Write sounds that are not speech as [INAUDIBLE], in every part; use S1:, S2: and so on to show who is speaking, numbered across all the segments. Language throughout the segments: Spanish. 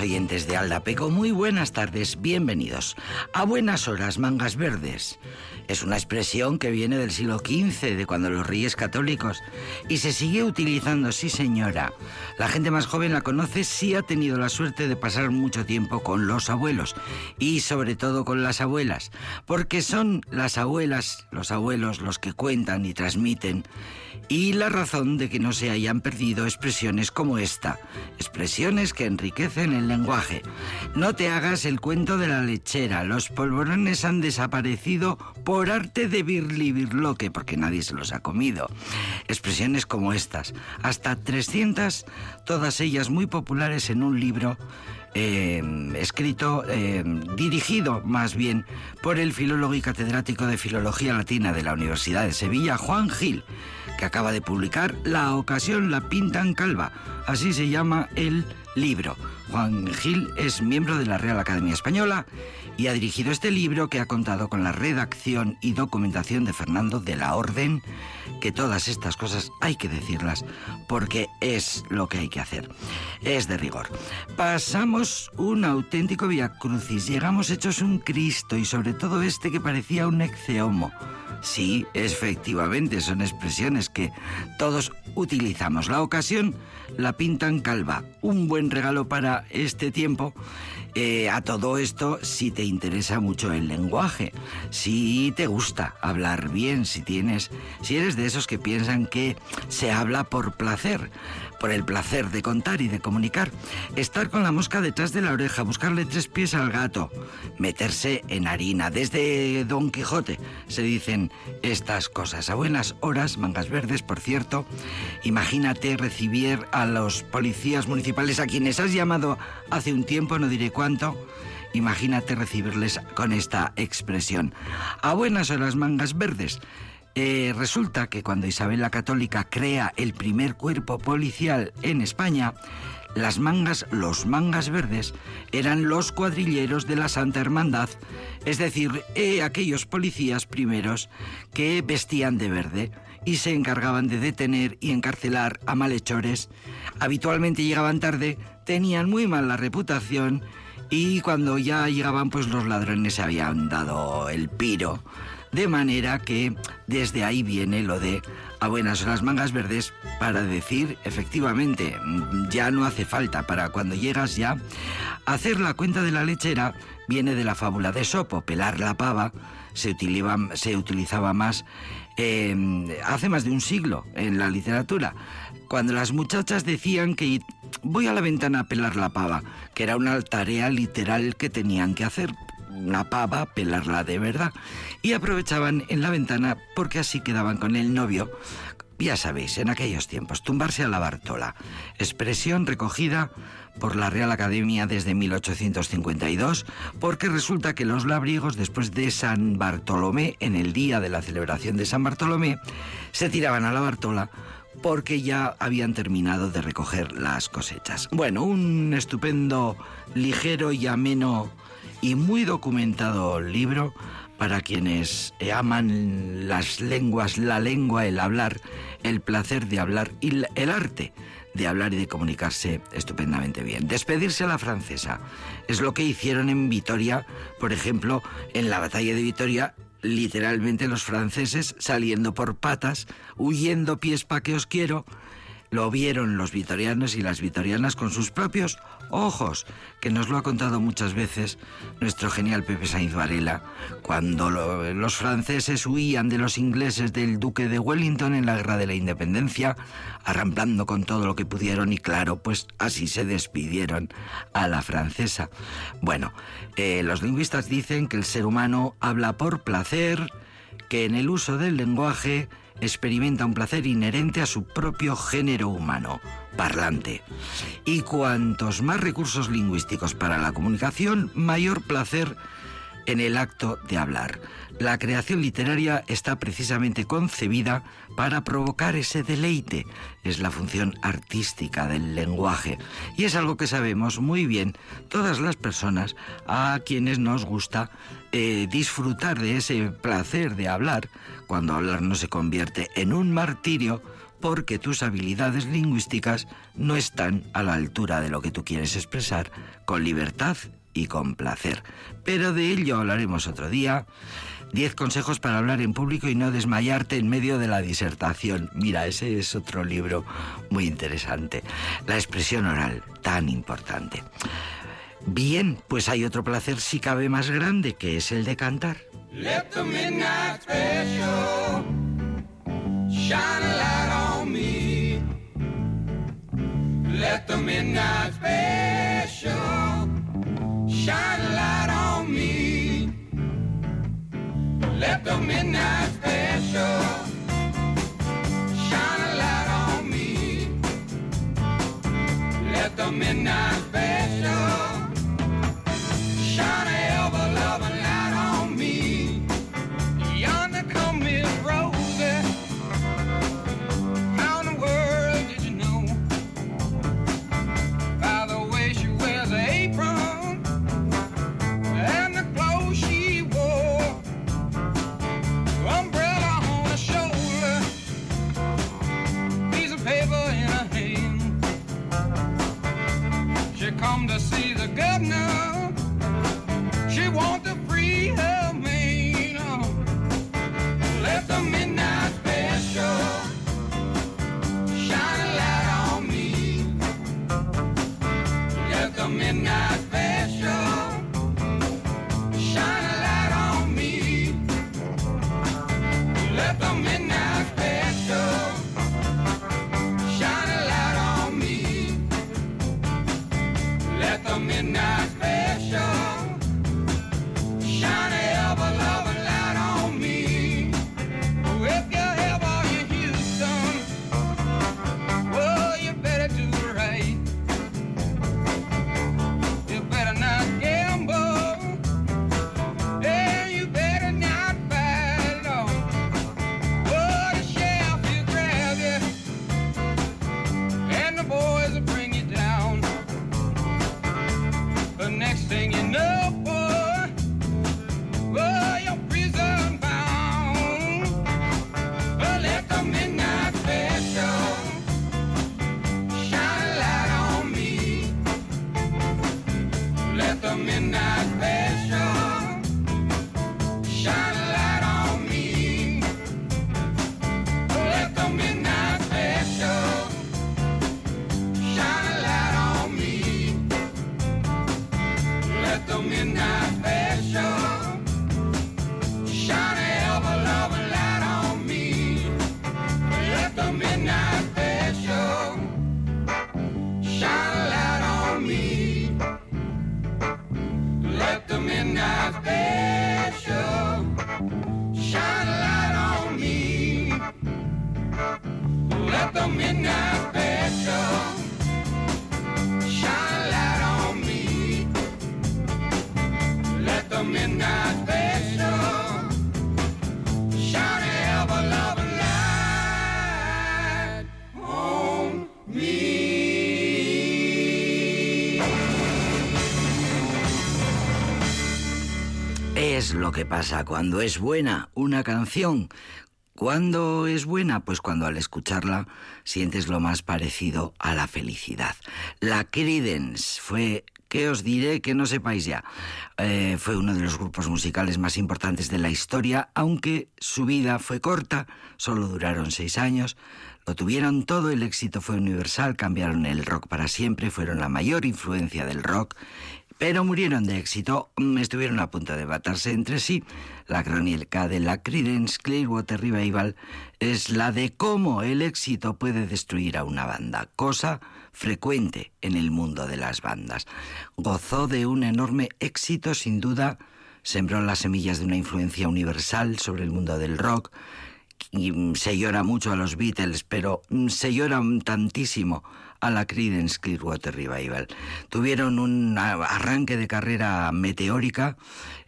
S1: Oyentes de Aldapeco, muy buenas tardes, bienvenidos. A buenas horas, mangas verdes. Es una expresión que viene del siglo XV, de cuando los reyes católicos, y se sigue utilizando, sí señora. La gente más joven la conoce si ha tenido la suerte de pasar mucho tiempo con los abuelos, y sobre todo con las abuelas, porque son las abuelas, los abuelos, los que cuentan y transmiten, y la razón de que no se hayan perdido expresiones como esta, expresiones que enriquecen el lenguaje. No te hagas el cuento de la lechera, los polvorones han desaparecido por arte de Birli Birloque, porque nadie se los ha comido. Expresiones como estas, hasta 300, todas ellas muy populares en un libro eh, escrito, eh, dirigido más bien por el filólogo y catedrático de Filología Latina de la Universidad de Sevilla, Juan Gil, que acaba de publicar La ocasión la pintan calva. Así se llama el libro. Juan Gil es miembro de la Real Academia Española y ha dirigido este libro que ha contado con la redacción y documentación de Fernando de la Orden, que todas estas cosas hay que decirlas porque es lo que hay que hacer. Es de rigor. Pasamos un auténtico via crucis, llegamos hechos un Cristo y sobre todo este que parecía un exeomo. Sí, efectivamente, son expresiones que todos utilizamos. La ocasión la pintan calva. Un buen regalo para este tiempo. Eh, a todo esto, si te interesa mucho el lenguaje, si te gusta hablar bien, si tienes, si eres de esos que piensan que se habla por placer, por el placer de contar y de comunicar, estar con la mosca detrás de la oreja, buscarle tres pies al gato, meterse en harina. Desde Don Quijote se dicen estas cosas. A buenas horas, mangas verdes, por cierto, imagínate recibir a los policías municipales a quienes has llamado hace un tiempo, no diré cuánto, imagínate recibirles con esta expresión. A buenas horas, mangas verdes. Eh, resulta que cuando Isabel la Católica crea el primer cuerpo policial en España, las mangas, los mangas verdes, eran los cuadrilleros de la Santa Hermandad, es decir, eh, aquellos policías primeros que vestían de verde y se encargaban de detener y encarcelar a malhechores. Habitualmente llegaban tarde, tenían muy mala reputación y cuando ya llegaban pues los ladrones se habían dado el piro. De manera que desde ahí viene lo de a buenas horas mangas verdes para decir efectivamente ya no hace falta. Para cuando llegas ya hacer la cuenta de la lechera viene de la fábula de Sopo, pelar la pava se utilizaba, más eh, hace más de un siglo en la literatura. Cuando las muchachas decían que voy a la ventana a pelar la pava, que era una tarea literal que tenían que hacer, una pava, pelarla de verdad, y aprovechaban en la ventana porque así quedaban con el novio. Ya sabéis, en aquellos tiempos, tumbarse a la Bartola, expresión recogida por la Real Academia desde 1852, porque resulta que los labriegos, después de San Bartolomé, en el día de la celebración de San Bartolomé, se tiraban a la Bartola porque ya habían terminado de recoger las cosechas. Bueno, un estupendo, ligero y ameno y muy documentado libro para quienes aman las lenguas, la lengua, el hablar, el placer de hablar y el arte de hablar y de comunicarse estupendamente bien. Despedirse a la francesa es lo que hicieron en Vitoria, por ejemplo, en la batalla de Vitoria literalmente los franceses saliendo por patas, huyendo pies pa' que os quiero, lo vieron los vitorianos y las vitorianas con sus propios ojos, que nos lo ha contado muchas veces nuestro genial Pepe Sainz Varela, cuando los franceses huían de los ingleses del duque de Wellington en la guerra de la independencia, arramplando con todo lo que pudieron y claro, pues así se despidieron a la francesa. Bueno, eh, los lingüistas dicen que el ser humano habla por placer, que en el uso del lenguaje experimenta un placer inherente a su propio género humano, parlante. Y cuantos más recursos lingüísticos para la comunicación, mayor placer en el acto de hablar. La creación literaria está precisamente concebida para provocar ese deleite. Es la función artística del lenguaje. Y es algo que sabemos muy bien todas las personas a quienes nos gusta eh, disfrutar de ese placer de hablar, cuando hablar no se convierte en un martirio
S2: porque tus habilidades lingüísticas no están a la altura de lo que tú quieres expresar con libertad y con placer. Pero de ello hablaremos otro día. Diez consejos para hablar en público y no desmayarte en medio de la disertación. Mira, ese es otro libro muy interesante. La expresión oral, tan importante. Bien, pues hay otro placer si cabe más grande, que es el de cantar. Let the midnight special shine a light on me. Let the midnight special shine a light on me. Let the midnight special shine a light on me. Let the midnight lo que pasa cuando es buena una canción? ¿Cuándo es buena? Pues cuando al escucharla sientes lo más parecido a la felicidad. La Credence fue ¿Qué os diré que no sepáis ya? Eh, fue uno de los grupos musicales más importantes de la historia, aunque su vida fue corta, solo duraron seis años. Lo tuvieron todo, el éxito fue universal, cambiaron el rock para siempre, fueron la mayor influencia del rock pero murieron de éxito, mm, estuvieron a punto de matarse entre sí. La crónica de la Creedence Clearwater Revival es la de cómo el éxito puede destruir a una banda, cosa frecuente en el mundo de las bandas. Gozó de un enorme éxito, sin duda, sembró las semillas de una influencia universal sobre el mundo del rock, mm, se llora mucho a los Beatles, pero mm, se llora tantísimo a la Creedence Clearwater Revival. Tuvieron un arranque de carrera meteórica,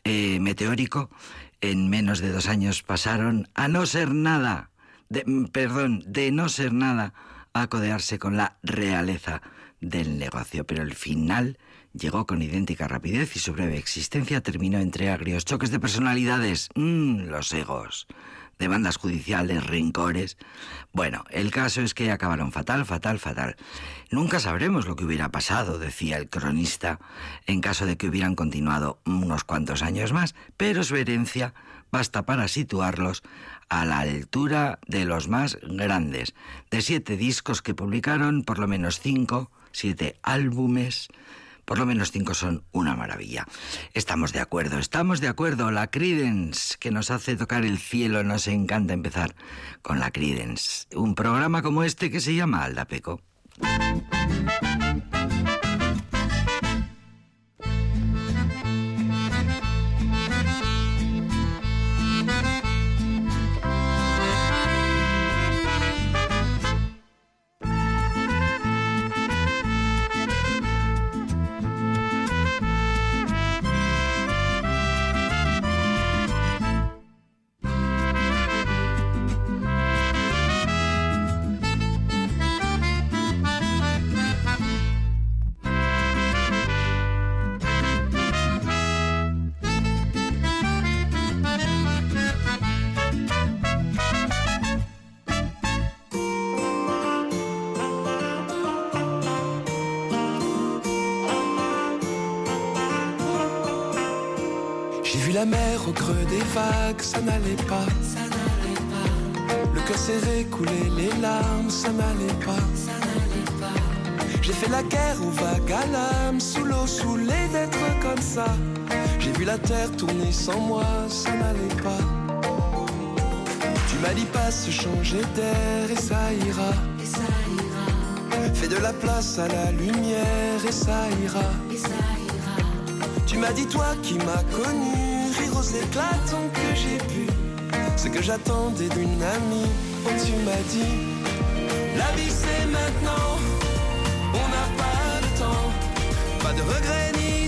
S2: eh, meteórico. En menos de dos años pasaron a no ser nada, de, mm, perdón, de no ser nada, a codearse con la realeza del negocio. Pero el final llegó con idéntica rapidez y su breve existencia terminó entre agrios choques de personalidades, mm, los egos
S1: demandas judiciales, rencores. Bueno, el caso es que acabaron fatal, fatal, fatal. Nunca sabremos lo que hubiera pasado, decía el cronista, en caso de que hubieran continuado unos cuantos años más, pero su herencia basta para situarlos a la altura de los más grandes, de siete discos que publicaron, por lo menos cinco, siete álbumes, por lo menos cinco son una maravilla. Estamos de acuerdo, estamos de acuerdo. La Credence, que nos hace tocar el cielo, nos encanta empezar con la Credence. Un programa como este que se llama Aldapeco.
S3: La terre tourner sans moi, ça n'allait pas. Tu m'as dit pas se changer d'air et ça ira.
S4: Et ça ira.
S3: Fais de la place à la lumière et ça ira.
S4: Et ça ira.
S3: Tu m'as dit toi qui m'as connu, rire aux éclatants que j'ai pu. Ce que j'attendais d'une amie, oh tu m'as dit, la vie c'est maintenant, on n'a pas de temps, pas de regrets ni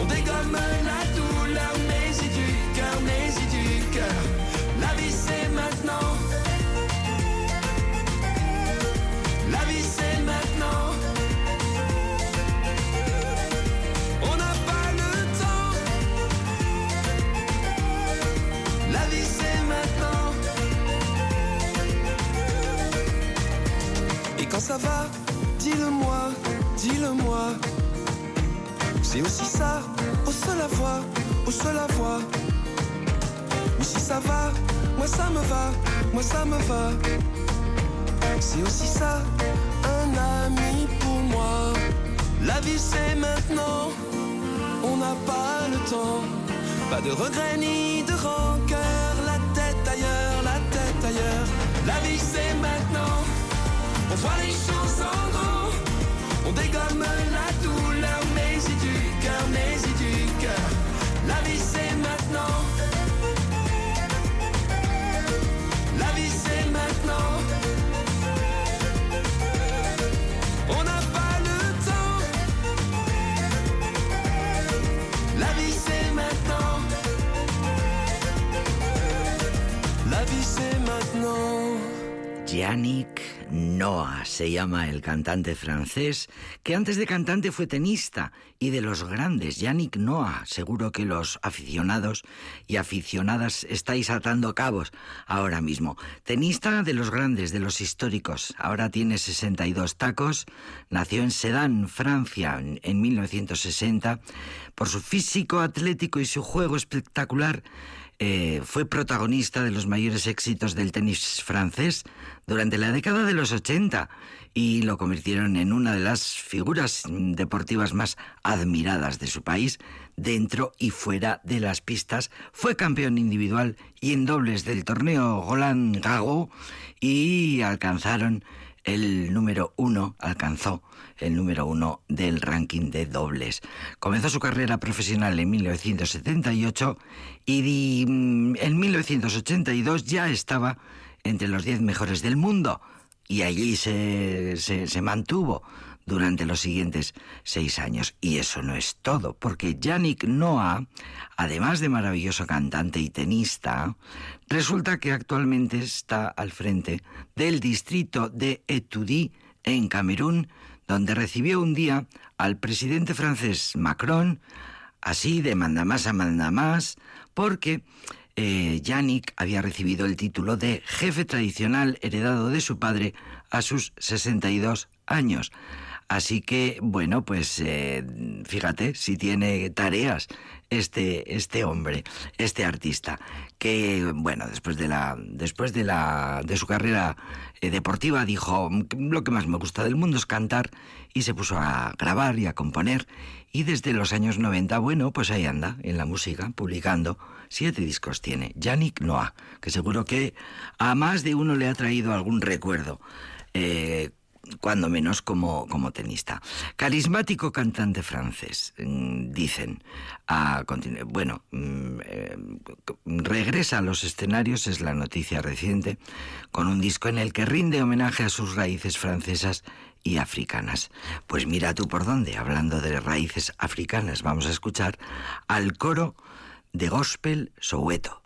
S3: on dégomme la douleur, mais y du cœur, mais y du cœur. La vie c'est maintenant. La vie c'est maintenant. On n'a pas le temps. La vie c'est maintenant. Et quand ça va, dis-le-moi, dis-le-moi. C'est aussi ça, au seul à voir, au seul à voir. Ou si ça va, moi ça me va, moi ça me va. C'est aussi ça, un ami pour moi. La vie c'est maintenant, on n'a pas le temps. Pas de regrets ni de rancœur, la tête ailleurs, la tête ailleurs. La vie c'est maintenant, on voit les choses en grand. On dégomme la
S1: Yannick Noah se llama el cantante francés, que antes de cantante fue tenista y de los grandes. Yannick Noah, seguro que los aficionados y aficionadas estáis atando cabos ahora mismo. Tenista de los grandes, de los históricos. Ahora tiene 62 tacos. Nació en Sedan, Francia, en, en 1960. Por su físico atlético y su juego espectacular, eh, fue protagonista de los mayores éxitos del tenis francés durante la década de los 80 y lo convirtieron en una de las figuras deportivas más admiradas de su país dentro y fuera de las pistas. Fue campeón individual y en dobles del torneo Roland Garros y alcanzaron el número uno, alcanzó el número uno del ranking de dobles. Comenzó su carrera profesional en 1978 y mm, en 1982 ya estaba entre los 10 mejores del mundo y allí se, se, mantuvo durante los siguientes seis años. Y eso no es todo, porque Yannick Noah, además de maravilloso cantante y tenista, resulta que actualmente está al frente del distrito de Etudí en Camerún, donde recibió un día al presidente francés Macron, así de manda más a manda más, porque eh, Yannick había recibido el título de jefe tradicional heredado de su padre a sus 62 años. Así que, bueno, pues eh, fíjate si tiene tareas este, este hombre, este artista, que, bueno, después de la, después de la, de su carrera eh, deportiva dijo, lo que más me gusta del mundo es cantar, y se puso a grabar y a componer, y desde los años 90, bueno, pues ahí anda, en la música, publicando, siete discos tiene, Yannick Noah, que seguro que a más de uno le ha traído algún recuerdo. Eh, cuando menos como, como tenista. Carismático cantante francés, mm, dicen. Bueno, mm, eh, regresa a los escenarios, es la noticia reciente, con un disco en el que rinde homenaje a sus raíces francesas y africanas. Pues mira tú por dónde, hablando de raíces africanas, vamos a escuchar al coro de gospel Soweto.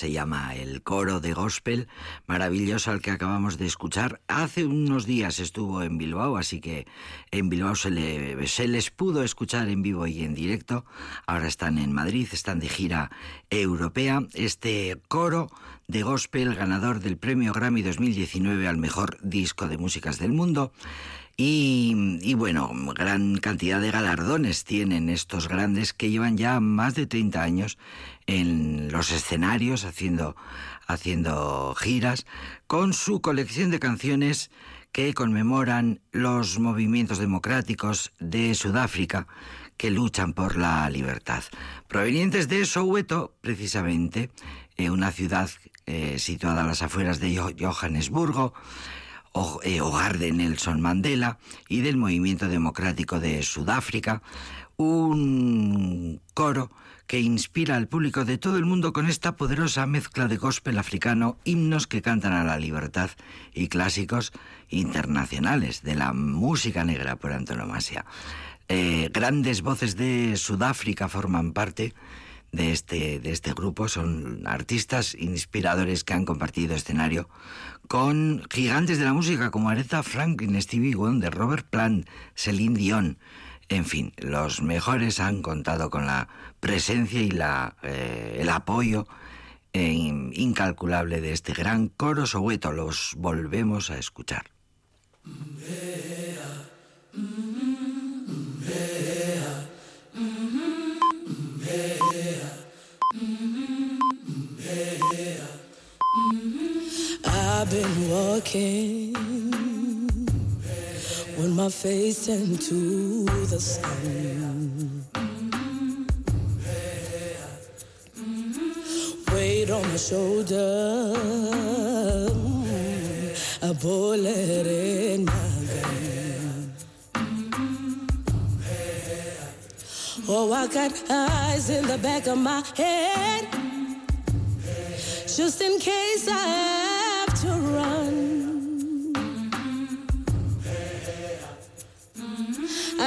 S1: Se llama el coro de gospel maravilloso al que acabamos de escuchar. Hace unos días estuvo en Bilbao, así que en Bilbao se, le- se les pudo escuchar en vivo y en directo. Ahora están en Madrid, están de gira europea. Este coro de gospel ganador del premio Grammy 2019 al mejor disco de músicas del mundo. Y, bueno, gran cantidad de galardones tienen estos grandes que llevan ya más de 30 años en los escenarios haciendo, haciendo giras con su colección de canciones que conmemoran los movimientos democráticos de Sudáfrica que luchan por la libertad. Provenientes de Soweto, precisamente, eh, una ciudad eh, situada a las afueras de Jo- Johannesburgo, hogar de Nelson Mandela y del movimiento democrático de Sudáfrica, un coro que inspira al público de todo el mundo con esta poderosa mezcla de gospel africano, himnos que cantan a la libertad y clásicos internacionales de la música negra por antonomasia. Eh, grandes voces de Sudáfrica forman parte de este, de este grupo. Son artistas inspiradores que han compartido escenario con gigantes de la música como Aretha Franklin, Stevie Wonder, Robert Plant, Celine Dion. En fin, los mejores han contado con la presencia y la, eh, el apoyo eh, in- incalculable de este gran coro soweto. Los volvemos a escuchar.
S5: I've been walking with my face into the sun. Weight on my shoulder, a bullet in my gun. Oh, I got eyes in the back of my head just in case I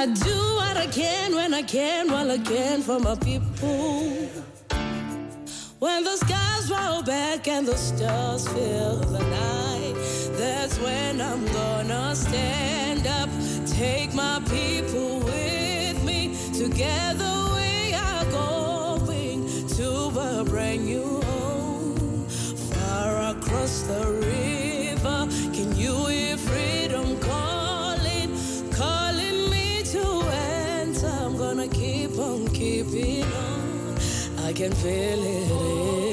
S5: I do what I can when I can, while I can for my people. When the skies roll back and the stars fill the night, that's when I'm gonna stand up, take my people with me. Together we are going to a brand new home, far across the river. I can feel it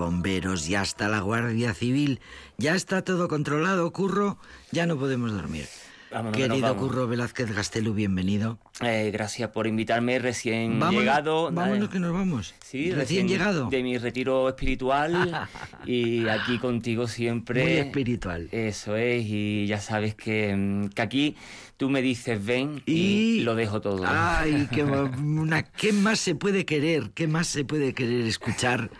S1: bomberos y hasta la Guardia Civil. Ya está todo controlado, Curro. Ya no podemos dormir.
S6: Vámonos, nos
S1: Querido. Curro Velázquez Gastelu, bienvenido.
S6: Eh, gracias por invitarme, recién
S1: Vámonos-
S6: llegado.
S1: Vámonos que nos vamos.
S6: Sí,
S1: recién, llegado.
S6: De mi retiro espiritual [LAUGHS] y aquí contigo siempre.
S1: Muy espiritual.
S6: Eso es, y ya sabes que, mm, que aquí tú me dices ven y, lo dejo todo.
S1: Ay, qué, [LAUGHS] una, ¿qué más se puede querer? ¿Qué más se puede querer escuchar?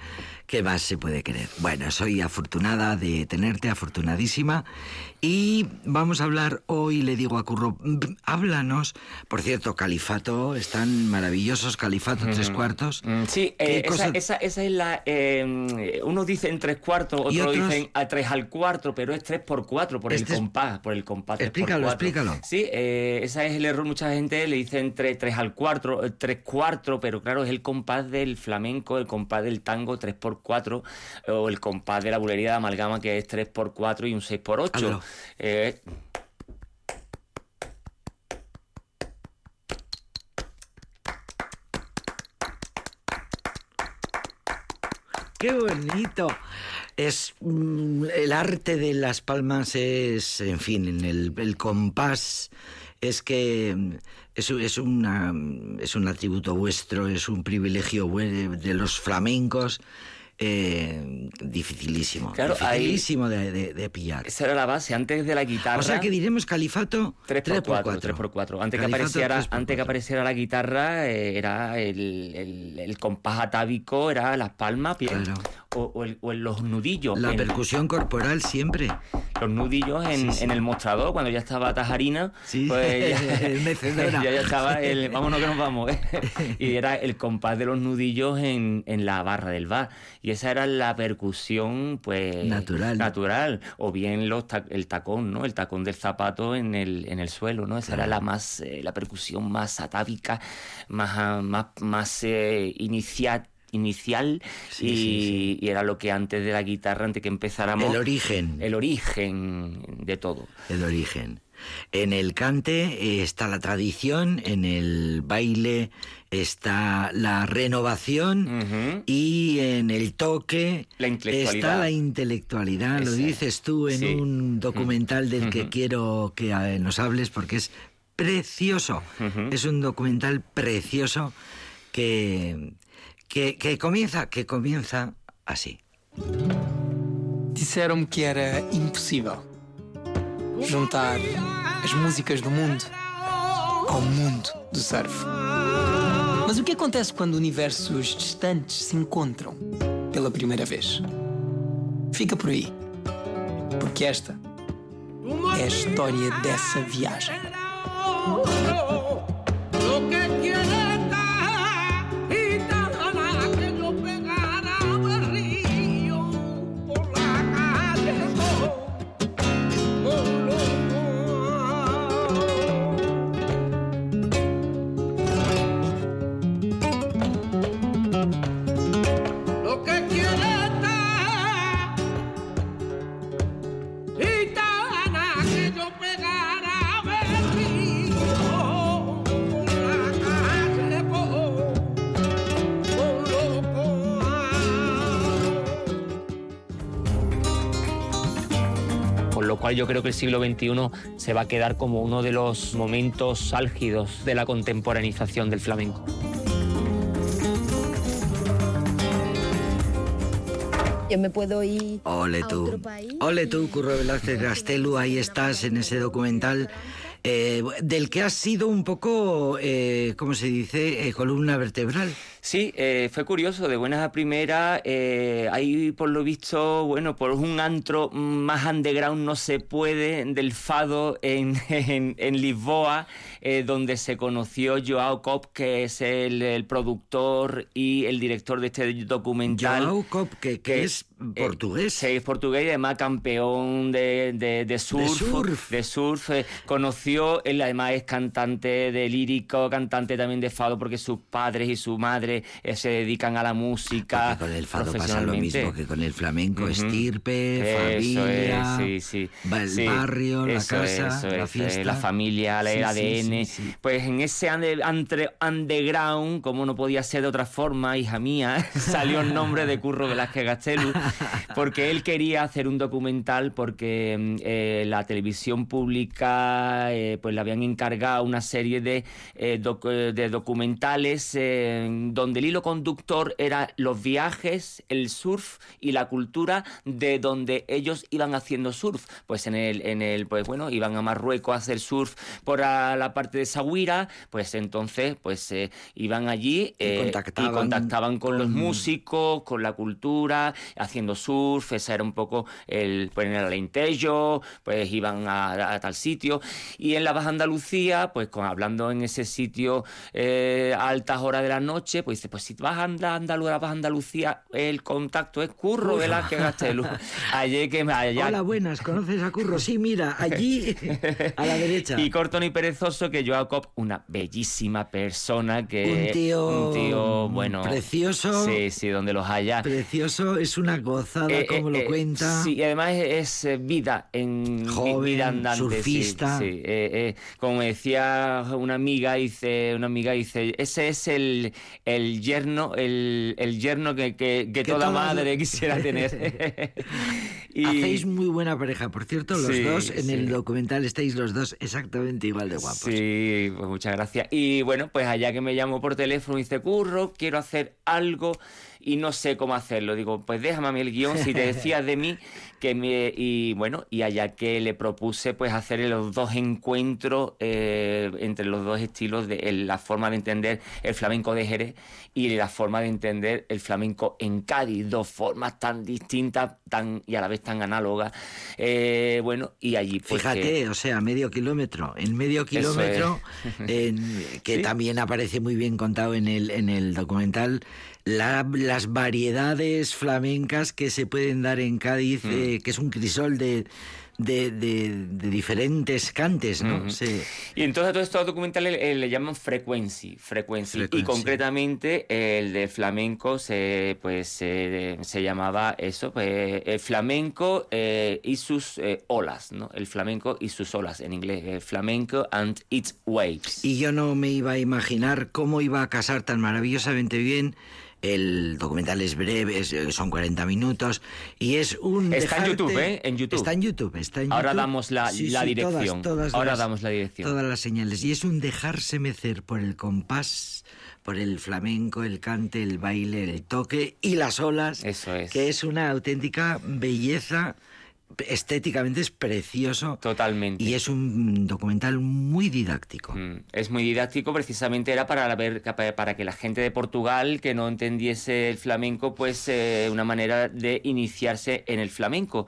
S1: ¿Qué más se puede querer? Bueno, soy afortunada de tenerte, afortunadísima. Y vamos a hablar hoy, le digo a Curro, mm, háblanos. Por cierto, Califato, están maravillosos, Califato tres cuartos.
S6: Mm, Sí,
S1: ¿Qué
S6: eh, esa, esa, esa es la... eh, unos dicen tres cuartos,
S1: ¿Y
S6: otros dicen a tres al cuarto, pero es tres por cuatro, por
S1: Este
S6: el compás, por el compás.
S1: Explícalo, explícalo.
S6: Sí, eh, ese es el error. Mucha gente le dicen tres, tres al cuatro, eh, tres cuarto, pero claro, es el compás del flamenco, el compás del tango, tres por cuatro, o el compás de la bulería de amalgama, que es tres por cuatro y un seis por ocho.
S1: Hazlo.
S6: Eh,
S1: ¡Qué bonito! Es mm, el arte de las palmas es, en fin, en el, el compás es que mm, es, es, una, es un atributo vuestro, es un privilegio de los flamencos, eh, dificilísimo,
S6: Claro, ahí-
S1: dificilísimo de, de- de pillar.
S6: esa era la base, antes de la guitarra.
S1: O sea que diremos califato
S6: 3
S1: tres
S6: por 4, 3 por 4. Antes, que apareciera, antes que apareciera la guitarra, eh, era el, el, el compás atávico, era las palmas,
S1: Claro.
S6: O, o el- o en los nudillos.
S1: La
S6: en-
S1: percusión corporal siempre.
S6: los nudillos en,
S1: Sí, sí.
S6: en el mostrador, cuando ya estaba Tajarina,
S1: Sí, [LAUGHS]
S6: pues ya,
S1: el [LAUGHS]
S6: ya, ya estaba el vámonos que nos vamos. [LAUGHS] y era el compás de los nudillos en, en la barra del bar. Y esa era la percusión, pues.
S1: Natural.
S6: Natural. O bien los ta- el tacón, ¿no? El tacón del zapato en el, en el suelo, ¿no? Esa era la más, eh, la percusión más atávica, más, ah, más, más eh, inicial
S1: Sí,
S6: y,
S1: sí,
S6: y era lo que antes de la guitarra, antes que empezáramos
S1: El origen.
S6: el origen de todo.
S1: el origen. En el cante eh, está la tradición, en el baile está la renovación y en el toque
S6: La
S1: está la intelectualidad. Lo dices tú en
S6: Sí.
S1: un documental del que quiero que eh, nos hables porque es precioso. Es un documental precioso que, que, que comienza, que comienza así.
S7: Disseram-me que era impossível juntar as músicas do mundo ao mundo do surf. Mas o que acontece quando universos distantes se encontram pela primeira vez? Fica por aí, porque esta é a história dessa viagem.
S8: yo
S6: creo que el siglo XXI se va a quedar como uno de los momentos álgidos de la contemporanización del flamenco.
S9: Yo me puedo ir.
S1: Ole tú.
S9: A otro.
S1: Ole tú, Curro Velázquez Gastelu, ahí estás en ese documental. Eh, del que has sido un poco, eh, ¿cómo se dice?, eh, columna vertebral.
S6: Sí, eh, fue curioso, de buenas a primeras, eh, ahí por lo visto, bueno, por un antro más underground no se puede del fado en, [LAUGHS] en, en Lisboa, eh, donde se conoció Joao Cop, que es el, el productor y el director de este documental.
S1: Joao Cop, que, que es
S6: eh,
S1: portugués.
S6: sí, es portugués y además campeón de, de, de surf.
S1: surf.
S6: de surf, eh, conoció, él además es cantante de lírico, cantante también de fado, porque sus padres y su madre eh, se dedican a la música.
S1: Porque con el fado pasa lo mismo que con el flamenco, estirpe,
S6: Eso
S1: familia,
S6: es, sí, sí.
S1: el
S6: Sí,
S1: barrio, la
S6: es,
S1: casa, la
S6: es,
S1: fiesta.
S6: eh, la familia, el ADN. Pues en ese ande- entre- underground, como no podía ser de otra forma, hija mía, [LAUGHS] salió el nombre de Curro Velázquez Gastelu, [LAUGHS] porque él quería hacer un documental porque mm, eh, la televisión pública eh, pues le habían encargado una serie de, eh, doc- de documentales donde el hilo conductor era los viajes, el surf y la cultura de donde ellos iban haciendo surf. Pues en el, en el pues bueno, iban a Marruecos a hacer surf por a la parte de Sahuira, pues entonces pues iban allí
S1: Y contactaban
S6: y contactaban con, los músicos, con la cultura, haciendo surf, ese era un poco el pues en el Alentejo, pues iban a, a tal sitio y en la Baja Andalucía, pues con, hablando en ese sitio eh, a altas horas de la noche, pues dice, pues si vas a Anda- Andalu- a la Baja Andalucía, el contacto es Curro Velázquez Gastelu. [LAUGHS] Allí que me allá
S1: Hola, buenas, ¿conoces a Curro? Sí, mira, allí, a la derecha. [LAUGHS]
S6: y corto ni perezoso que Joao Cop, una bellísima persona que
S1: Un tío
S6: un tío bueno
S1: precioso.
S6: Sí, sí, donde los haya.
S1: Precioso, es una gozada
S6: Eh,
S1: como
S6: eh,
S1: lo
S6: eh,
S1: cuenta.
S6: Sí, y además es, eh, vida en
S1: Joven,
S6: vida andante. sí,
S1: surfista.
S6: Sí, como decía una amiga, dice, una amiga dice, ese es el, el yerno, el, el yerno que, que, que toda madre quisiera tener. [LAUGHS] Y-
S1: Hacéis muy buena pareja, por cierto, los
S6: Sí,
S1: dos en el documental estáis los dos exactamente igual de guapos.
S6: Sí, pues muchas gracias. Y bueno, pues allá que me llamó por teléfono y dice, Curro, quiero hacer algo y no sé cómo hacerlo. Digo, pues déjame a mí el guion, si te decías de mí, que me... Y bueno, y allá que le propuse pues hacer los dos encuentros eh, entre los dos estilos, de el- la forma de entender el flamenco de Jerez y la forma de entender el flamenco en Cádiz, dos formas tan distintas tan y a la vez tan análogas. Eh, bueno, y allí pues...
S1: Fíjate,
S6: que-
S1: o sea, medio kilómetro. En medio kilómetro, en- que [LAUGHS]
S6: Sí.
S1: también aparece muy bien contado en el, en el documental, la- las variedades flamencas que se pueden dar en Cádiz,
S6: Mm.
S1: eh, que es un crisol de, de, de- de diferentes cantes, ¿no? Sí.
S6: Y entonces a todos estos documentales eh, le llaman frequency, frequency. Y concretamente el de flamenco se pues se, se llamaba eso, pues el flamenco eh, y sus eh, olas, ¿no? El flamenco y sus olas en inglés, eh, flamenco and its waves.
S1: Y yo no me iba a imaginar cómo iba a casar tan maravillosamente bien. El documental es breve, es- eh, son 40 minutos y es un...
S6: Está en
S1: dejarte-
S6: YouTube, ¿eh? En YouTube.
S1: Está en YouTube, está en
S6: Ahora
S1: YouTube.
S6: damos la- la dirección. Ahora damos la dirección.
S1: Todas las señales. Y es un dejarse mecer por el compás, por el flamenco, el cante, el baile, el toque y las olas.
S6: Eso es.
S1: Que es una auténtica belleza. Estéticamente es precioso.
S6: Totalmente.
S1: Y es un documental muy didáctico.
S6: Mm, Es muy didáctico, precisamente era para ver para que la gente de Portugal que no entendiese el flamenco, pues eh, una manera de iniciarse en el flamenco.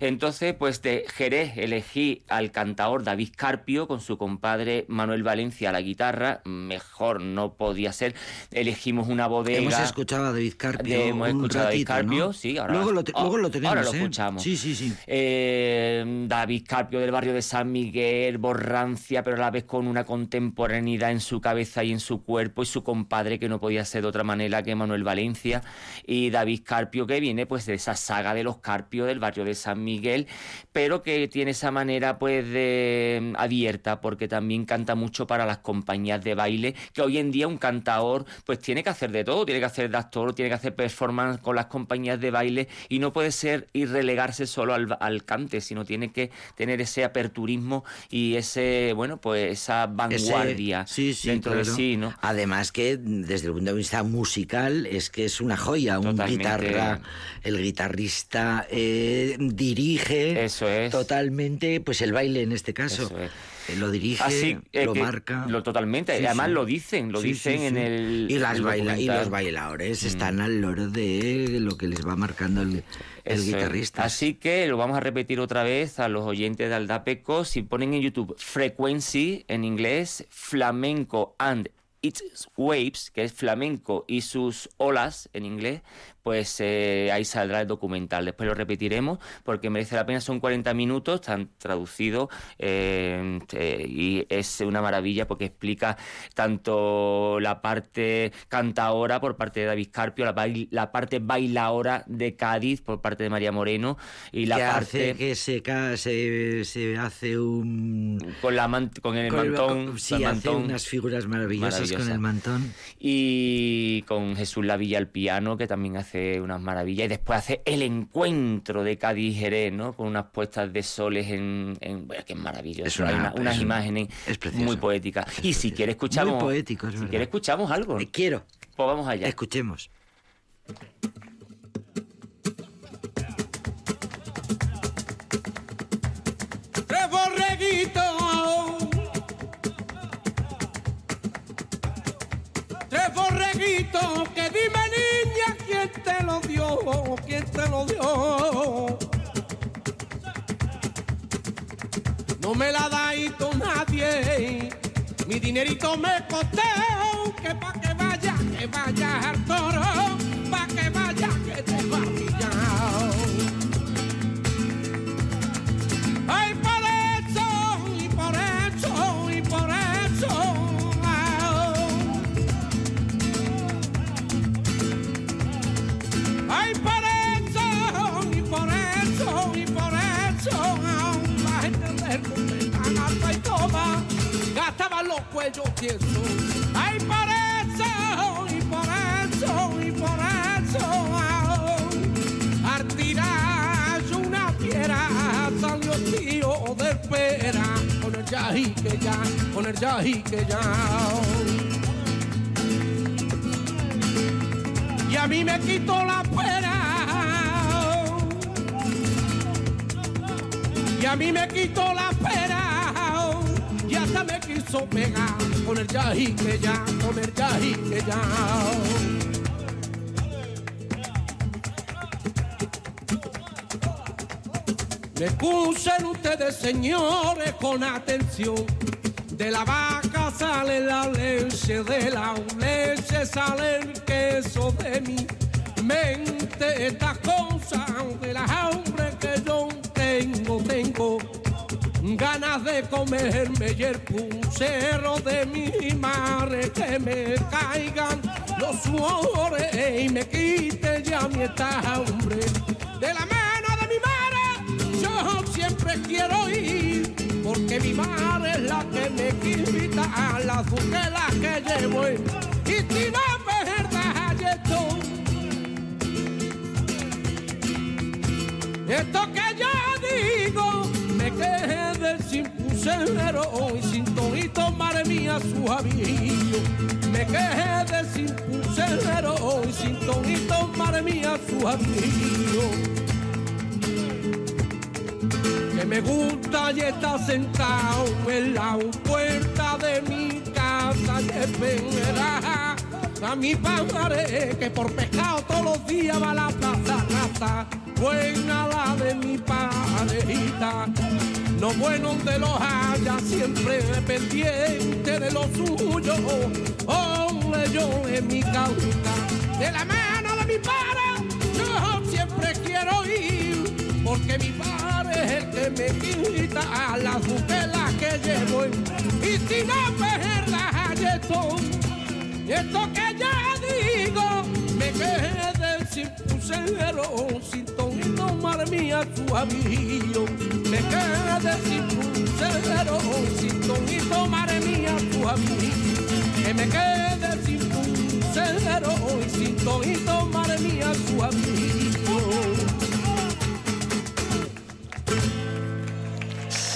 S6: Entonces, pues de Jerez elegí al cantador David Carpio con su compadre Manuel Valencia a la guitarra, mejor no podía ser. Elegimos una bodega.
S1: Hemos escuchado a David Carpio.
S6: De- hemos
S1: un
S6: escuchado a David Carpio,
S1: ¿no?
S6: sí, ahora,
S1: luego, lo te- luego lo tenemos.
S6: ahora lo
S1: ¿eh?
S6: escuchamos.
S1: Sí, sí, sí.
S6: Eh, David Carpio del barrio de San Miguel, Borrancia, pero a la vez con una contemporaneidad en su cabeza y en su cuerpo, y su compadre que no podía ser de otra manera que Manuel Valencia, y David Carpio que viene pues de esa saga de los Carpio del barrio de San Miguel, pero que tiene esa manera pues de abierta, porque también canta mucho para las compañías de baile, que hoy en día un cantador pues tiene que hacer de todo, tiene que hacer de actor, tiene que hacer performance con las compañías de baile, y no puede ser y relegarse solo al al, al cante, sino tiene que tener ese aperturismo y ese, bueno, pues esa
S1: Ese-
S6: vanguardia
S1: sí, sí,
S6: dentro de
S1: claro.
S6: sí, ¿no?
S1: Además que desde el punto de vista musical es que es una joya, un
S6: Totalmente.
S1: guitarra, el guitarrista eh, dirige
S6: Eso es.
S1: totalmente pues el baile en este caso.
S6: Eso es.
S1: Eh, Lo dirige,
S6: Así eh,
S1: lo marca.
S6: Lo totalmente.
S1: Sí,
S6: Además
S1: sí.
S6: lo dicen, lo
S1: Sí,
S6: dicen
S1: sí,
S6: en
S1: sí.
S6: el.
S1: y las
S6: el
S1: baila y.
S6: Mm.
S1: los bailadores están al loro de lo que les va marcando el, el
S6: Eso es.
S1: guitarrista.
S6: Así que lo vamos a repetir otra vez a los oyentes de Aldapeco. Si ponen en YouTube Frequency en inglés, Flamenco and its Waves, que es flamenco y sus olas en inglés, pues eh, ahí saldrá el documental. Después lo repetiremos porque merece la pena. Son 40 minutos, están traducidos eh, eh, y es una maravilla porque explica tanto la parte cantaora por parte de David Carpio, la, bail- la parte bailaora de Cádiz por parte de María Moreno y la
S1: que
S6: parte
S1: hace que se, ca- se, se hace un
S6: con, la man- con el
S1: con el-
S6: mantón,
S1: sí,
S6: el
S1: hace
S6: mantón.
S1: unas figuras maravillosas con el mantón.
S6: y con Jesús Lavilla al piano, que también hace unas maravillas, y después hace el encuentro de Cádiz y Jerez, ¿no? Con unas puestas de soles en... en- bueno, que es maravilloso,
S1: Es una-
S6: Hay una- unas
S1: es un-
S6: imágenes muy poéticas.
S1: Es
S6: y si quieres escuchamos...
S1: Muy poético, es
S6: Si quieres escuchamos algo,
S1: Eh, quiero,
S6: pues vamos allá.
S1: escuchemos.
S8: Tres borreguitos. Tres borreguitos. Que dime, niña, quién te lo dio. ¿Quién te lo dio? No me la da hito nadie. Mi dinerito me costó. Que pa' que vaya, que vaya al toro. Los cuellos tiesos. Ay, por eso, y por eso, y por eso. Al tirar una fiera salió tío de espera con el yají que ya, con el yají que ya. Y a mí me quitó la pena. Y a mí me quitó la pena. Con el yají que ya, con el yají que ya. Me escuchen ustedes, señores, con atención. De la vaca sale la leche, de la leche sale el queso de mi mente. Estas cosas de la hambre que yo tengo, tengo ganas de comerme y el pulsero de mi madre que me caigan los sudores y me quite ya mi esta hambre de la mano de mi madre yo siempre quiero ir porque mi madre es la que me quita las buquelas que llevo y si no esto Esto que yo me quedé sin pulsero y sin tonito, madre mía, suavillo. Me quedé sin pulsero y sin tonito, madre mía, suavillo. Que me gusta y está sentado en la puerta de mi casa y espera a mi padre que por pescado todos los días va a la plaza raza. Buena la de mi parejita, no bueno donde los haya, siempre pendiente de lo suyo. Hombre, yo en mi causa, de la mano de mi padre, yo siempre quiero ir, porque mi padre es el que me quita las buquelas que llevo. Y si no me esto, esto que ya digo, me quedé sin pulsero, sin tonito, madre mía, suavillo. Me quedé sin pulsero, sin tonito, madre mía, suavillo. Que me quedé sin pulsero, y sin tonito, madre mía, suavillo.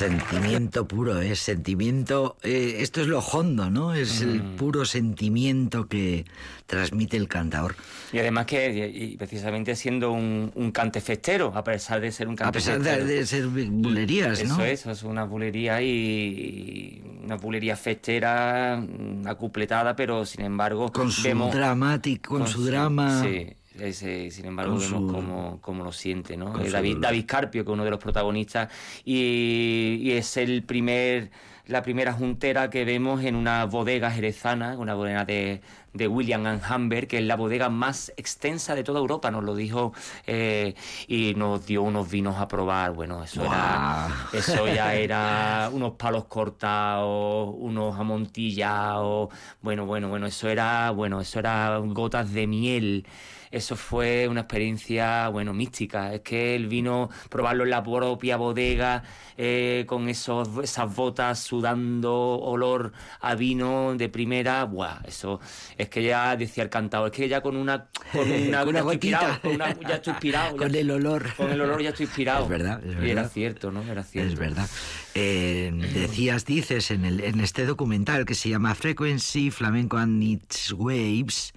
S1: Sentimiento puro, es sentimiento. eh, esto es lo hondo, ¿no? Es el
S6: Mm.
S1: puro sentimiento que transmite el cantador.
S6: Y además que, y precisamente siendo un, un cante festero, a pesar de ser un
S1: A
S6: cante
S1: pesar de,
S6: festero.
S1: de ser bulerías, ¿no?
S6: Eso es, es una bulería y una bulería festera acupletada, pero sin embargo
S1: Con su
S6: vemos
S1: dramático, con, su drama.
S6: Sí, ese, sin embargo
S1: Con
S6: vemos
S1: su-
S6: cómo, cómo lo siente, ¿no?
S1: con
S6: Eh, David. David Carpio, que es uno de los protagonistas, y, y es el primer la primera juntera que vemos en una bodega jerezana, una bodega de, de William and Humber, que es la bodega más extensa de toda Europa, nos lo dijo eh, y nos dio unos vinos a probar. Bueno, eso era, eso ya [LAUGHS] era unos palos cortados, unos amontillados, bueno, bueno, bueno, eso era, bueno, eso era gotas de miel. Eso fue una experiencia, bueno, mística. Es que el vino, probarlo en la propia bodega, eh, con esos, esas botas sudando olor a vino de primera, ¡buah! Eso es que ya decía el cantador, es que ya con una, con [LAUGHS] una,
S1: Con una
S6: ya estoy inspirado, con una- ya estoy inspirado. ya [LAUGHS]
S1: Con el olor.
S6: con el olor ya estoy inspirado.
S1: Es verdad, es
S6: Y era cierto, ¿no? Era cierto.
S1: Es verdad. Eh, decías, dices en, el, en este documental que se llama Frequency, Flamenco and Its Waves,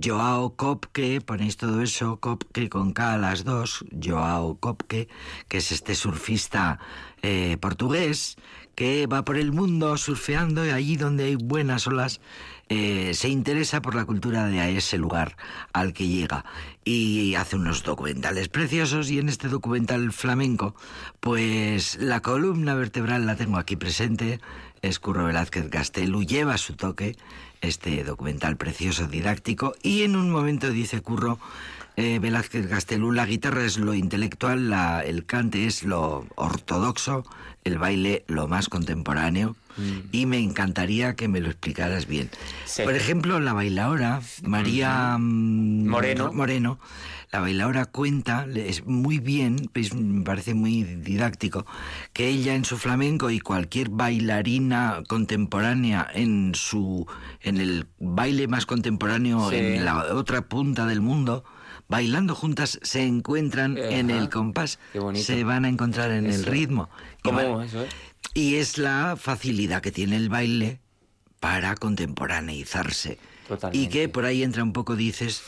S1: Joao Kopke, ponéis todo eso, Kopke con K a las dos, Joao Kopke, que es este surfista eh, portugués que va por el mundo surfeando y allí donde hay buenas olas eh, se interesa por la cultura de ese lugar al que llega. Y hace unos documentales preciosos y en este documental flamenco pues la columna vertebral la tengo aquí presente es Curro Velázquez Gastelu lleva su toque este documental precioso didáctico y en un momento dice Curro eh, Velázquez Gastelú, la guitarra es lo intelectual, la- el cante es lo ortodoxo, el baile lo más contemporáneo. Y me encantaría que me lo explicaras bien.
S6: Sí.
S1: Por ejemplo, la bailaora María mm,
S6: Moreno.
S1: Moreno, la bailaora cuenta, le- es muy bien, pues, me parece muy didáctico, que ella en su flamenco y cualquier bailarina contemporánea en su en el baile más contemporáneo
S6: Sí.
S1: en la otra punta del mundo, bailando juntas se encuentran en el compás,
S6: Qué bonito.
S1: se van a encontrar en el ritmo.
S6: ¿Cómo eso, eh?
S1: y es la facilidad que tiene el baile para contemporaneizarse.
S6: Totalmente.
S1: Y que por ahí entra un poco, dices,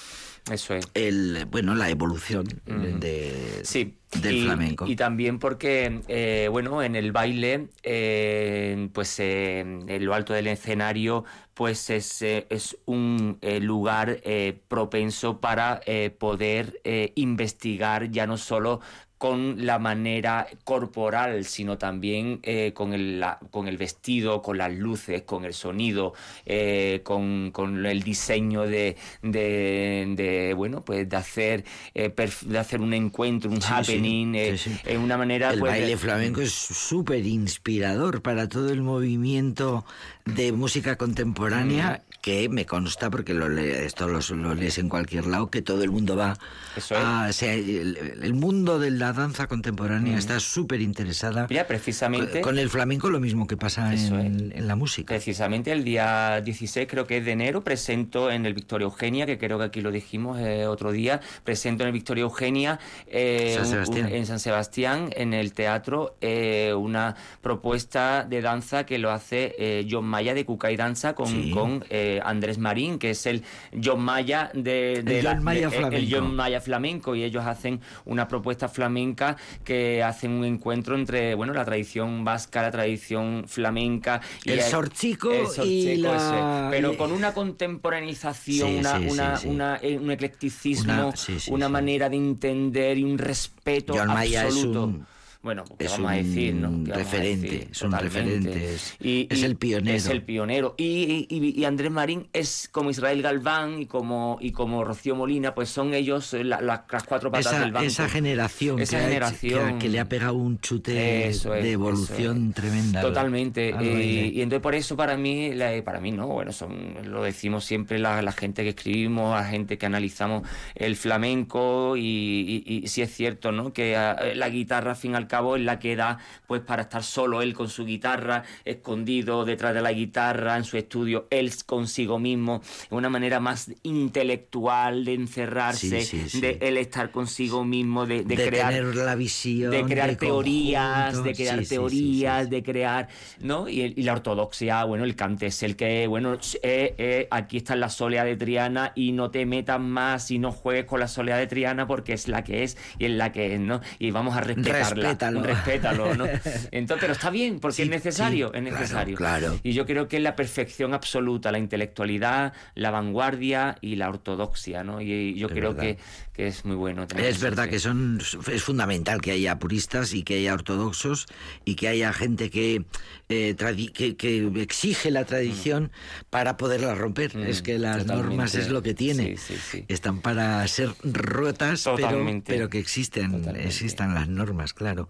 S6: Eso es.
S1: el bueno la evolución de,
S6: Sí.
S1: del
S6: y,
S1: flamenco.
S6: Y también porque, eh, bueno, en el baile, eh, pues eh, en lo alto del escenario, pues es, eh, es un lugar propenso para poder investigar ya no solo con la manera corporal, sino también eh, con, el, la- con el vestido, con las luces, con el sonido, eh, con, con el diseño de, de, de, bueno, pues de hacer, eh, de hacer un encuentro, un
S1: Sí,
S6: happening, eh,
S1: sí, sí.
S6: en una manera...
S1: el
S6: pues, de-
S1: baile flamenco es súper inspirador para todo el movimiento de música contemporánea que me consta porque lo le- esto lo, lo lees en cualquier lado que todo el mundo va
S6: Eso es.
S1: a, o sea, el, el mundo de la danza contemporánea está súper interesada
S6: Mira, precisamente...
S1: con el flamenco lo mismo que pasa en, en la música
S6: Precisamente el día 16, creo que es de enero, presento en el Victoria Eugenia, que creo que aquí lo dijimos eh, otro día, presento en el Victoria Eugenia, eh,
S1: San
S6: un-
S1: Sebastián.
S6: un- en San Sebastián, en el teatro, eh, una propuesta de danza que lo hace eh, John Maya de Cucay Danza con,
S1: Sí.
S6: con eh, Andrés Marín, que es el John Maya de, de
S1: El John Maya
S6: de- el- el
S1: flamenco.
S6: John Maya flamenco, y ellos hacen una propuesta flamenca que hacen un encuentro entre, bueno, la tradición vasca, la tradición flamenca y
S1: El sorchico
S6: el
S1: y
S6: sorchico,
S1: la-
S6: ese. pero
S1: y-
S6: con una contemporaneazación,
S1: Sí,
S6: una,
S1: sí, sí,
S6: una,
S1: sí.
S6: una- eh, un eclecticismo,
S1: Una-
S6: manera de entender y un respeto
S1: John Maya es
S6: absoluto.
S1: un-
S6: bueno, ¿qué
S1: es
S6: vamos a decir, no?
S1: un
S6: ¿Qué vamos a
S1: referente,
S6: decir?
S1: es un
S6: Totalmente.
S1: referente, es- el pionero.
S6: Es el pionero. Y, y- y Andrés Marín es como Israel Galván y como, y como Rocío Molina, pues son ellos eh, la- la- las cuatro patas
S1: esa,
S6: del banco.
S1: esa generación,
S6: Esa
S1: que, ha hecho-
S6: generación.
S1: que, que le ha pegado un chute
S6: es,
S1: de evolución
S6: es.
S1: tremenda al-
S6: Totalmente.
S1: al
S6: eh, y entonces por eso para mí, la- para mí no, bueno, son, lo decimos siempre la, la gente que escribimos, la gente que analizamos el flamenco y, y, y sí es cierto, ¿no? Que ah, la guitarra, al fin y al cabo, es la que da pues para estar solo él con su guitarra, escondido detrás de la guitarra en su estudio, él consigo mismo, una manera más intelectual de encerrarse,
S1: Sí, sí, sí.
S6: de él estar consigo mismo, de, de
S1: de
S6: crear
S1: tener la visión.
S6: de crear
S1: de
S6: teorías,
S1: conjunto.
S6: de crear teorías, de crear, ¿no? Y, el- y la ortodoxia, bueno, el cante es el que, bueno, eh, eh, aquí está la solea de Triana y no te metas más y no juegues con la solea de Triana porque es la que es y es la que es, ¿no? Y vamos a respetarla.
S1: Respétalo.
S6: Respétalo, ¿no? [LAUGHS] Entonces, pero está bien, porque
S1: Sí,
S6: es necesario,
S1: sí,
S6: es necesario.
S1: claro.
S6: Y yo creo que es la perfección absoluta, la intelectualidad, la vanguardia y la ortodoxia, ¿no? Y, y yo
S1: Es
S6: creo
S1: verdad.
S6: que, que es muy bueno. tener
S1: Es
S6: eso,
S1: verdad que son es fundamental que haya puristas y que haya ortodoxos y que haya gente que eh, tradi- que, que exige la tradición para poderla romper.
S6: Mm,
S1: es que las
S6: totalmente.
S1: normas es lo que tiene.
S6: Sí, sí, sí.
S1: Están para ser rotas, pero, pero que existen,
S6: Totalmente.
S1: existan las normas, claro.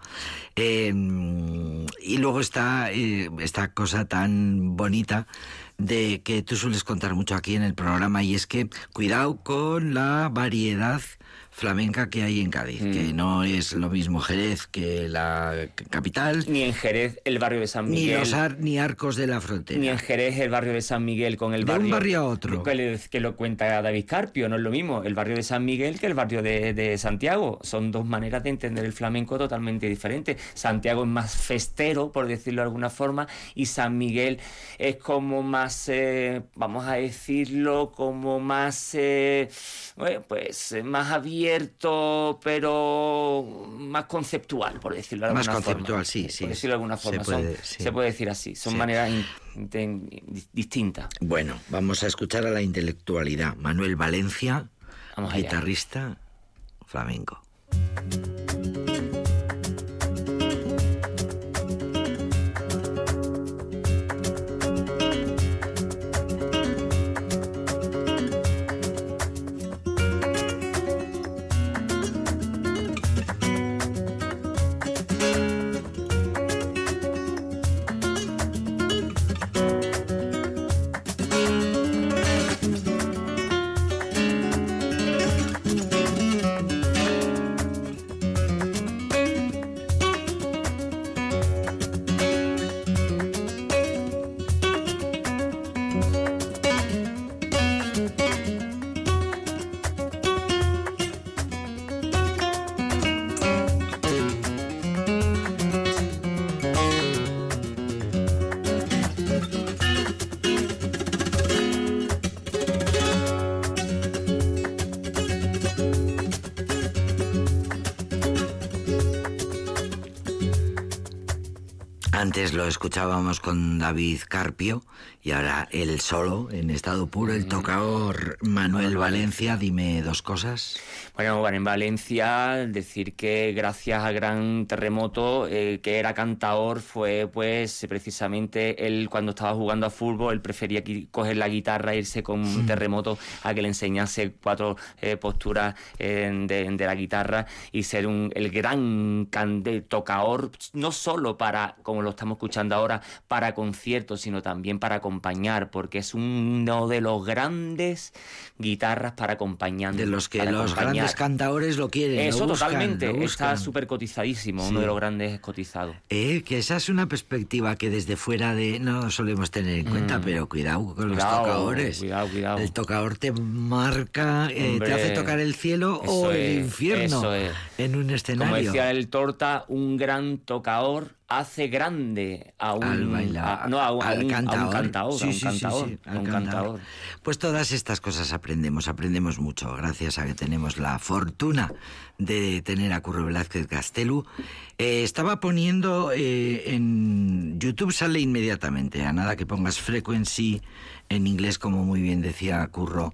S1: Eh, y luego está eh, esta cosa tan bonita de que tú sueles contar mucho aquí en el programa y es que cuidado con la variedad flamenca que hay en Cádiz,
S6: Mm.
S1: que no es lo mismo Jerez que la capital,
S6: Ni en Jerez, el barrio de San
S1: ni
S6: Miguel.
S1: los ar- ni arcos de la frontera.
S6: Ni en Jerez el barrio de San Miguel con el
S1: De un
S6: barrio...
S1: barrio a otro.
S6: Que lo cuenta David Carpio, no es lo mismo el barrio de San Miguel que el barrio de, de Santiago. Son dos maneras de entender el flamenco totalmente diferentes. Santiago es más festero, por decirlo de alguna forma, y San Miguel es como más, eh, vamos a decirlo, como más, eh, bueno, pues eh, más abierto, pero más conceptual, por decirlo de
S1: Más
S6: alguna forma.
S1: conceptual, sí, sí.
S6: Por decirlo de alguna
S1: Se
S6: forma. Son-
S1: puede, sí.
S6: se puede decir así. Son
S1: Sí.
S6: maneras in- distintas.
S1: Bueno, vamos a escuchar a la intelectualidad. Manuel Valencia,
S6: Vamos allá.
S1: guitarrista flamenco. Antes lo escuchábamos con David Carpio y ahora él solo, en estado puro, el tocador Manuel Valencia. Dime dos cosas.
S6: Bueno, bueno, en Valencia, decir que gracias al gran terremoto eh, que era cantaor fue pues precisamente él cuando estaba jugando a fútbol, él prefería coger la guitarra e irse con un terremoto a que le enseñase cuatro eh, posturas eh, de, de la guitarra y ser un, el gran cante, tocaor, no solo para, como lo estamos escuchando ahora, para conciertos, sino también para acompañar, porque es uno de los grandes guitarras para acompañar.
S1: De los que los
S6: acompañar.
S1: Grandes cantaores lo quieren.
S6: Eso
S1: lo buscan,
S6: totalmente,
S1: lo
S6: está súper cotizadísimo,
S1: Sí.
S6: uno de los grandes cotizados.
S1: Eh, que esa es una perspectiva que desde fuera de no solemos tener en cuenta, pero cuidado con los
S6: Mm.
S1: Tocadores.
S6: cuidado, cuidado.
S1: El tocador te marca, eh, te hace tocar el cielo o el
S6: es,
S1: infierno
S6: eso es.
S1: en un
S6: Como
S1: escenario.
S6: decía el Torta, un gran tocador hace grande a un,
S1: al bailar,
S6: a- no, a, un- a
S1: al
S6: un, a un
S1: cantador.
S6: cantador,
S1: Sí,
S6: a un
S1: sí, sí,
S6: cantador,
S1: sí,
S6: a
S1: al
S6: un
S1: cantador.
S6: cantador.
S1: Pues todas estas cosas aprendemos, aprendemos mucho, gracias a que tenemos la fortuna de tener a Curro Velázquez Castelu. Eh, estaba poniendo eh, en YouTube, sale inmediatamente, a nada que pongas frequency en inglés, como muy bien decía Curro.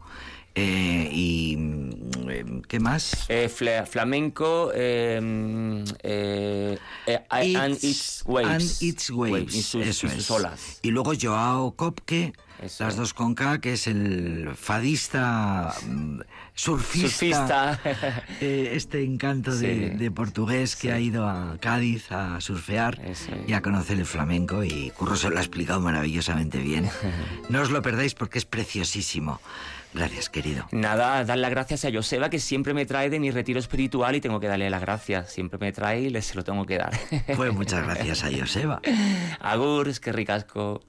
S1: Eh, y mm, eh, ¿qué más?
S6: Eh, flamenco eh, mm, eh, eh, and its waves.
S1: and its waves,
S6: y sus,
S1: eso
S6: y sus olas.
S1: Y luego Joao Kopke,
S6: Eso
S1: Las dos con K, que es el fadista, mm, surfista,
S6: Surfista. [LAUGHS]
S1: eh, este encanto de,
S6: Sí.
S1: de portugués que
S6: Sí.
S1: ha ido a Cádiz a surfear
S6: Eso es.
S1: y a conocer el flamenco y Curro se lo ha explicado maravillosamente bien. [LAUGHS] No os lo perdáis porque es preciosísimo. Gracias, querido.
S6: Nada, dar las gracias a Joseba que siempre me trae de mi retiro espiritual y tengo que darle las gracias. Siempre me trae y se lo tengo que dar. [LAUGHS]
S1: Pues muchas gracias a Joseba.
S6: Agur, es que ricasco.